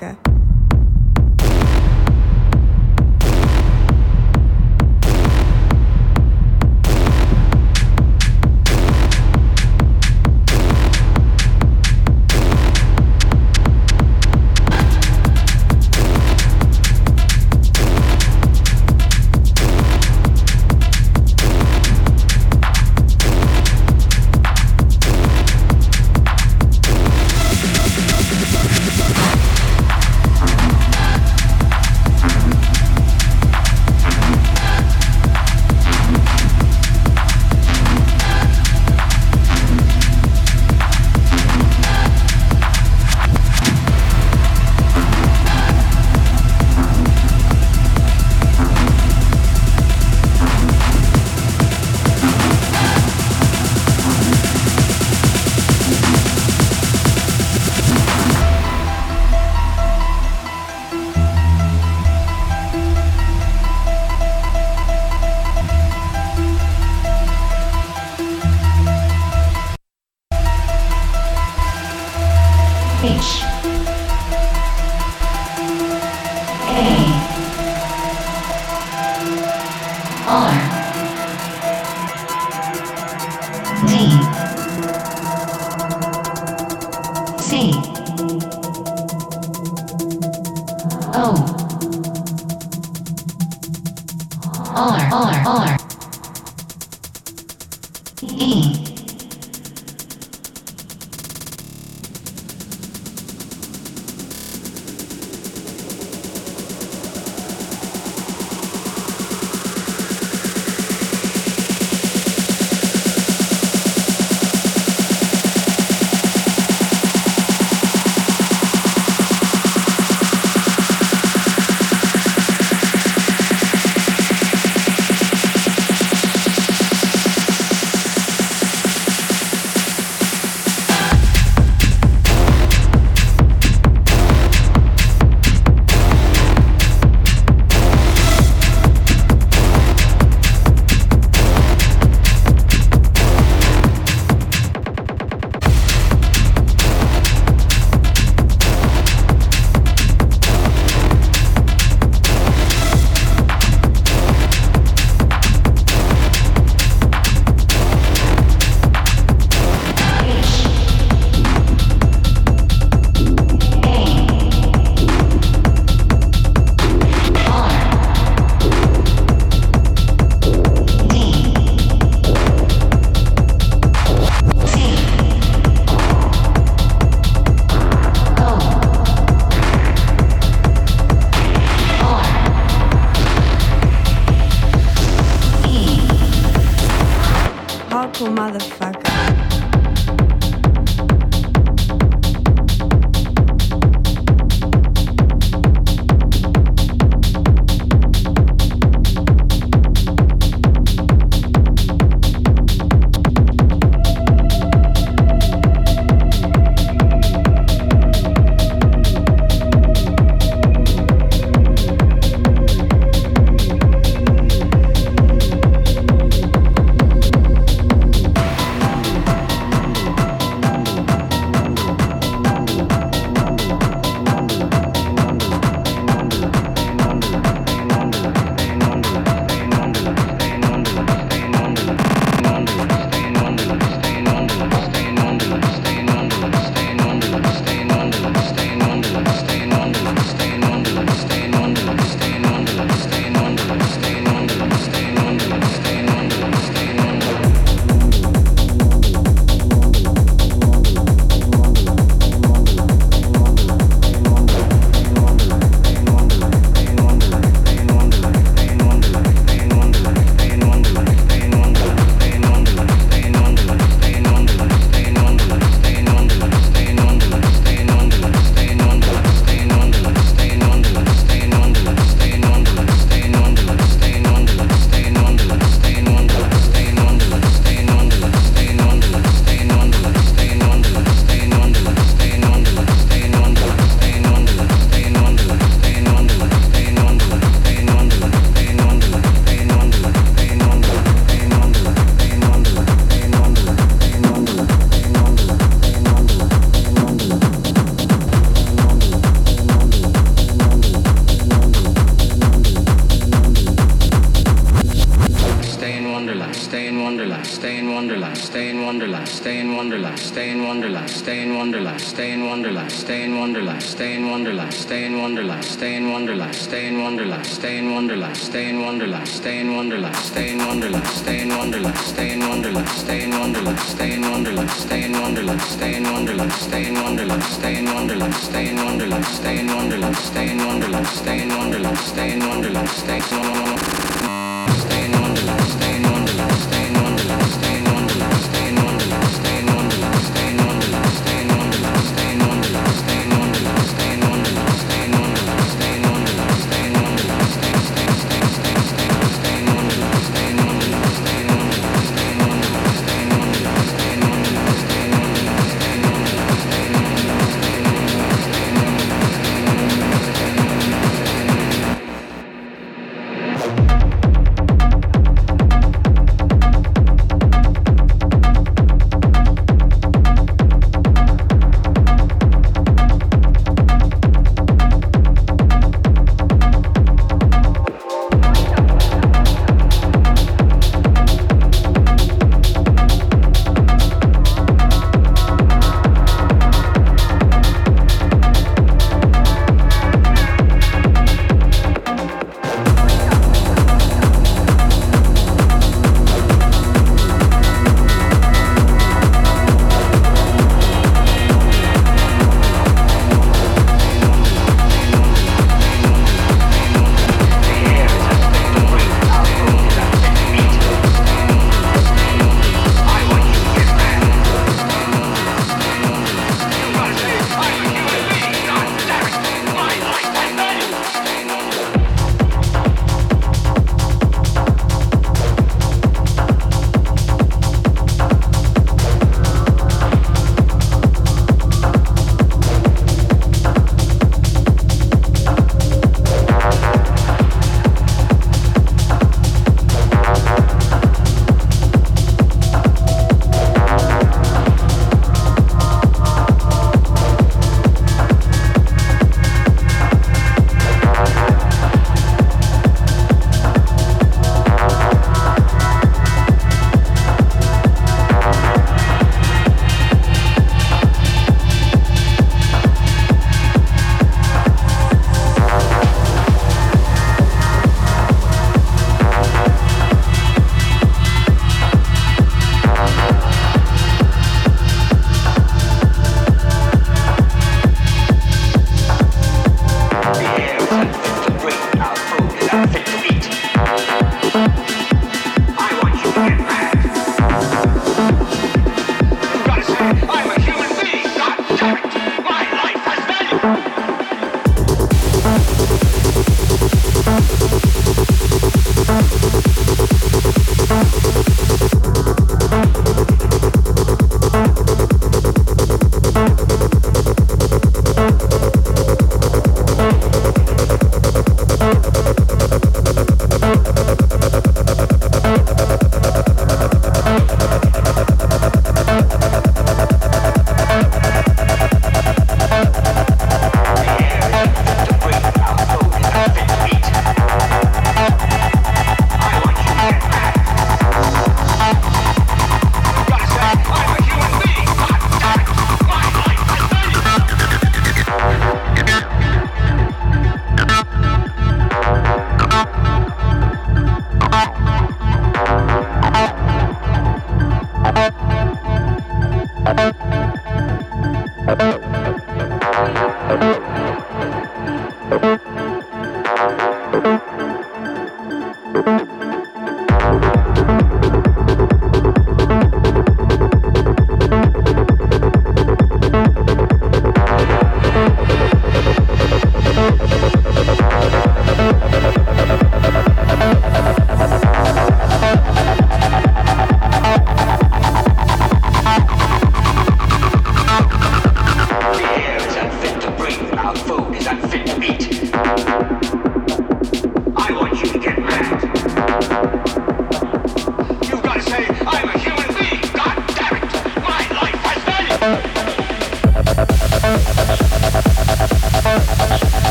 America.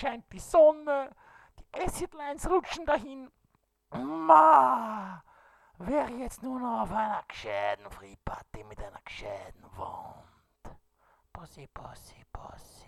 Scheint die Sonne. Die Acid-Lines rutschen dahin. Ma, wäre jetzt nur noch auf einer gescheiten Free Party mit einer gescheiten Wand. Pussy, Pussy, Pussy.